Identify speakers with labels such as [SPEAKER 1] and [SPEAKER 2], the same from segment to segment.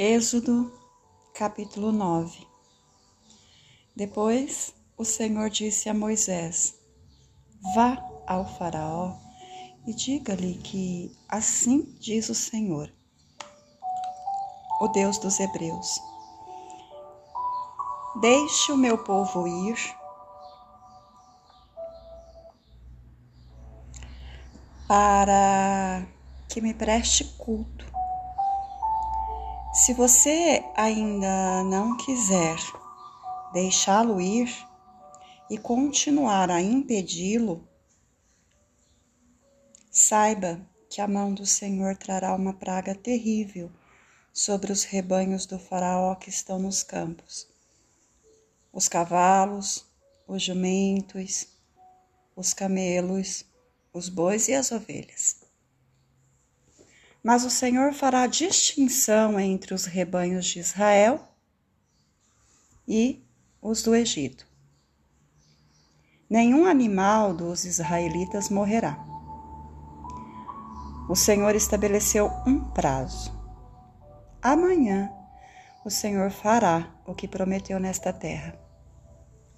[SPEAKER 1] Êxodo, capítulo 9 Depois o Senhor disse a Moisés: Vá ao Faraó e diga-lhe que assim diz o Senhor, o Deus dos Hebreus: Deixe o meu povo ir. Para que me preste culto se você ainda não quiser deixá-lo ir e continuar a impedi-lo, saiba que a mão do Senhor trará uma praga terrível sobre os rebanhos do Faraó que estão nos campos. Os cavalos, os jumentos, os camelos, os bois e as ovelhas. Mas o Senhor fará distinção entre os rebanhos de Israel e os do Egito. Nenhum animal dos israelitas morrerá. O Senhor estabeleceu um prazo. Amanhã o Senhor fará o que prometeu nesta terra.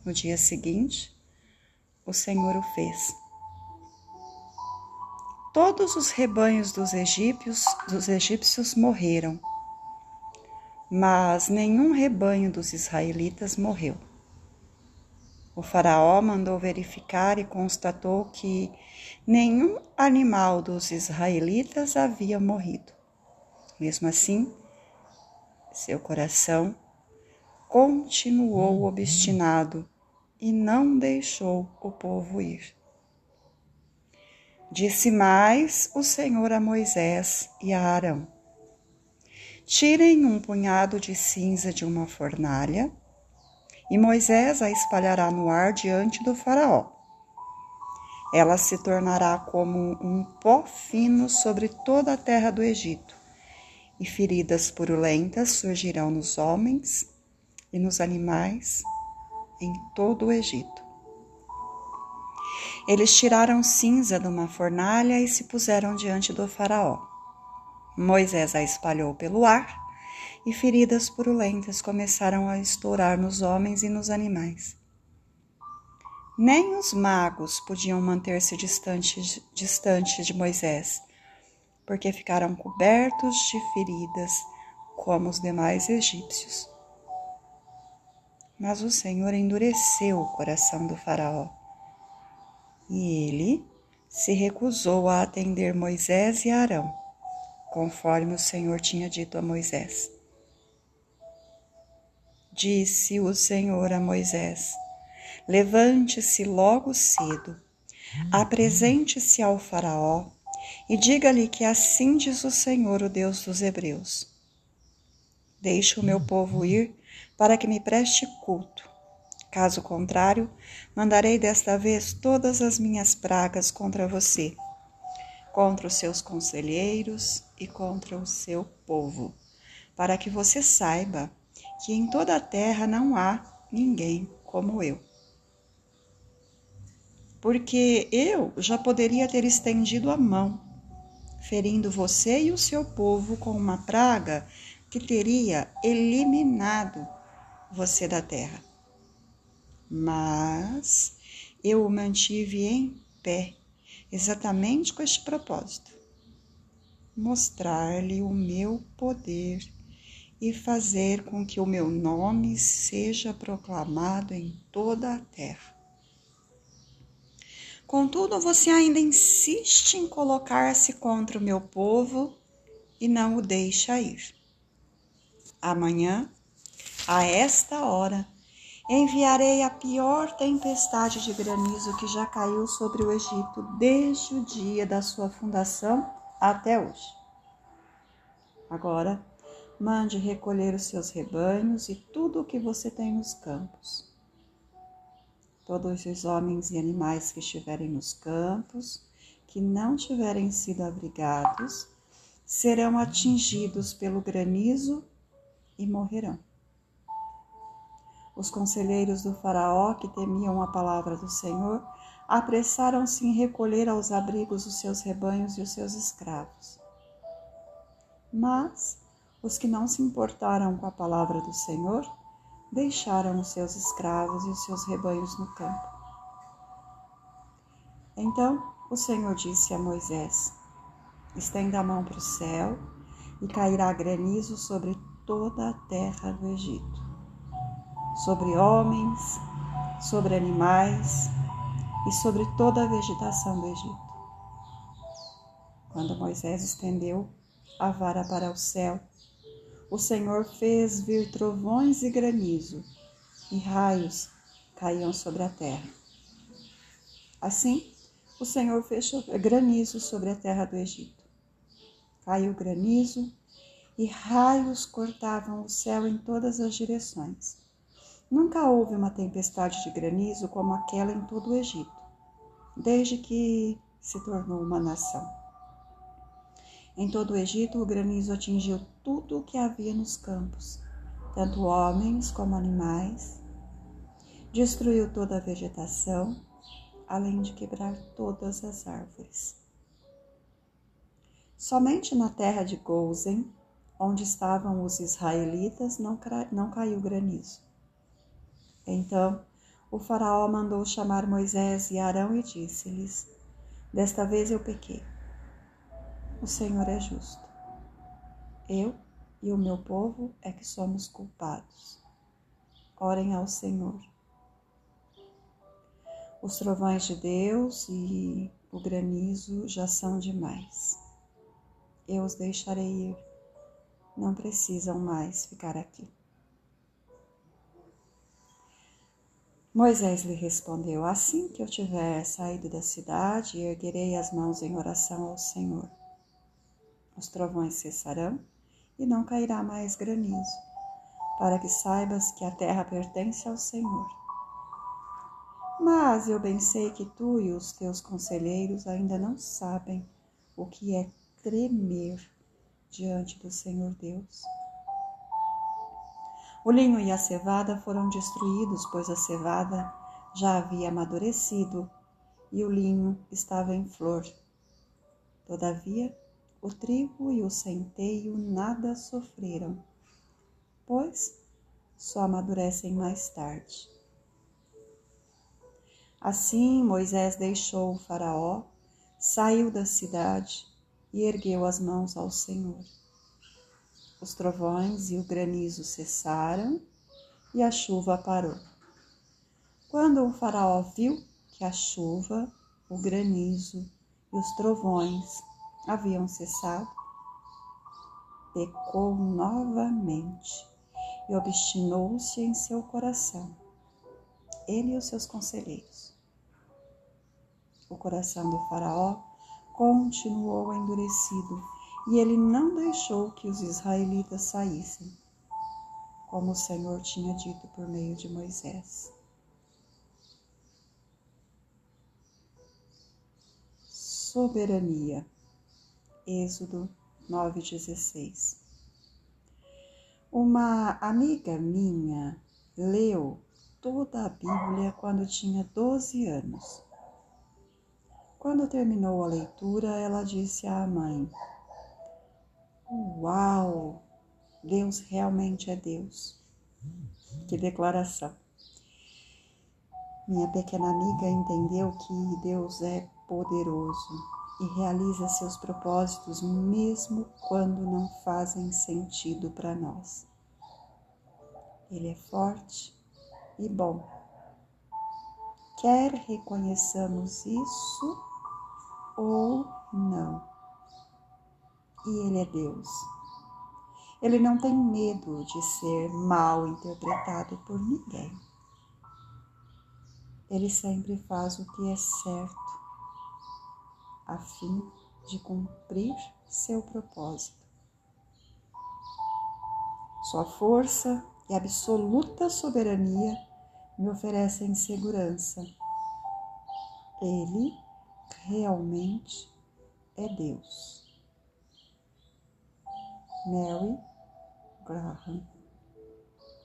[SPEAKER 1] No dia seguinte, o Senhor o fez todos os rebanhos dos egípcios, dos egípcios morreram, mas nenhum rebanho dos israelitas morreu. O faraó mandou verificar e constatou que nenhum animal dos israelitas havia morrido. Mesmo assim, seu coração continuou obstinado e não deixou o povo ir. Disse mais o Senhor a Moisés e a Arão: Tirem um punhado de cinza de uma fornalha, e Moisés a espalhará no ar diante do Faraó. Ela se tornará como um pó fino sobre toda a terra do Egito, e feridas purulentas surgirão nos homens e nos animais em todo o Egito. Eles tiraram cinza de uma fornalha e se puseram diante do Faraó. Moisés a espalhou pelo ar e feridas purulentas começaram a estourar nos homens e nos animais. Nem os magos podiam manter-se distantes distante de Moisés, porque ficaram cobertos de feridas, como os demais egípcios. Mas o Senhor endureceu o coração do Faraó e ele se recusou a atender Moisés e Arão, conforme o Senhor tinha dito a Moisés. Disse o Senhor a Moisés: Levante-se logo cedo, apresente-se ao Faraó e diga-lhe que assim diz o Senhor, o Deus dos Hebreus: Deixe o meu povo ir para que me preste culto Caso contrário, mandarei desta vez todas as minhas pragas contra você, contra os seus conselheiros e contra o seu povo, para que você saiba que em toda a terra não há ninguém como eu. Porque eu já poderia ter estendido a mão, ferindo você e o seu povo com uma praga que teria eliminado você da terra mas eu o mantive em pé, exatamente com este propósito: mostrar-lhe o meu poder e fazer com que o meu nome seja proclamado em toda a terra. Contudo, você ainda insiste em colocar-se contra o meu povo e não o deixa ir. Amanhã, a esta hora, Enviarei a pior tempestade de granizo que já caiu sobre o Egito desde o dia da sua fundação até hoje. Agora, mande recolher os seus rebanhos e tudo o que você tem nos campos. Todos os homens e animais que estiverem nos campos, que não tiverem sido abrigados, serão atingidos pelo granizo e morrerão. Os conselheiros do Faraó, que temiam a palavra do Senhor, apressaram-se em recolher aos abrigos os seus rebanhos e os seus escravos. Mas Os que não se importaram com a palavra do Senhor deixaram os seus escravos e os seus rebanhos no campo. Então o Senhor disse a Moisés: Estenda a mão para o céu e cairá granizo sobre toda a terra do Egito, sobre homens, sobre animais e sobre toda a vegetação do Egito. Quando Moisés estendeu a vara para o céu, o Senhor fez vir trovões e granizo, e raios caíam sobre a terra. Assim, o Senhor fez granizo sobre a terra do Egito. Caiu granizo e raios cortavam o céu em todas as direções. Nunca houve uma tempestade de granizo como aquela em todo o Egito, desde que se tornou uma nação. Em todo o Egito, o granizo atingiu tudo o que havia nos campos, tanto homens como animais. Destruiu toda a vegetação, além de quebrar todas as árvores. Somente na terra de Gozen, onde estavam os israelitas, não, caiu granizo. Então o Faraó mandou chamar Moisés e Arão e disse-lhes: Desta vez eu pequei o Senhor é justo. Eu e o meu povo é que somos culpados. Orem ao Senhor. Os trovões de Deus e o granizo já são demais. Eu os deixarei ir. Não precisam mais ficar aqui. Moisés lhe respondeu: Assim que eu tiver saído da cidade, erguerei as mãos em oração ao Senhor os trovões cessarão e não cairá mais granizo, para que saibas que a terra pertence ao Senhor. Mas eu bem sei que tu e os teus conselheiros ainda não sabem o que é tremer diante do Senhor Deus. O linho e a cevada foram destruídos, pois a cevada já havia amadurecido e o linho estava em flor. Todavia, o trigo e o centeio nada sofreram, pois só amadurecem mais tarde. Assim Moisés deixou o Faraó, saiu da cidade e ergueu as mãos ao Senhor. Os trovões e o granizo cessaram e a chuva parou. Quando o Faraó viu que a chuva, o granizo e os trovões haviam cessado, pecou novamente e obstinou-se em seu coração, ele e os seus conselheiros. O coração do Faraó continuou endurecido e ele não deixou que os israelitas saíssem, como o Senhor tinha dito por meio de Moisés. Soberania. Êxodo 9,16. Uma amiga minha leu toda a Bíblia quando tinha 12 anos. Quando terminou a leitura, ela disse à mãe: Uau! Deus realmente é Deus. Que declaração! Minha pequena amiga entendeu que Deus é poderoso e realiza seus propósitos mesmo quando não fazem sentido para nós. Ele é forte e bom. Quer reconheçamos isso ou não. E Ele é Deus. Ele não tem medo de ser mal interpretado por ninguém. Ele sempre faz o que é certo a fim de cumprir seu propósito. Sua força e absoluta soberania me oferecem segurança. Ele realmente é Deus. Mary Graham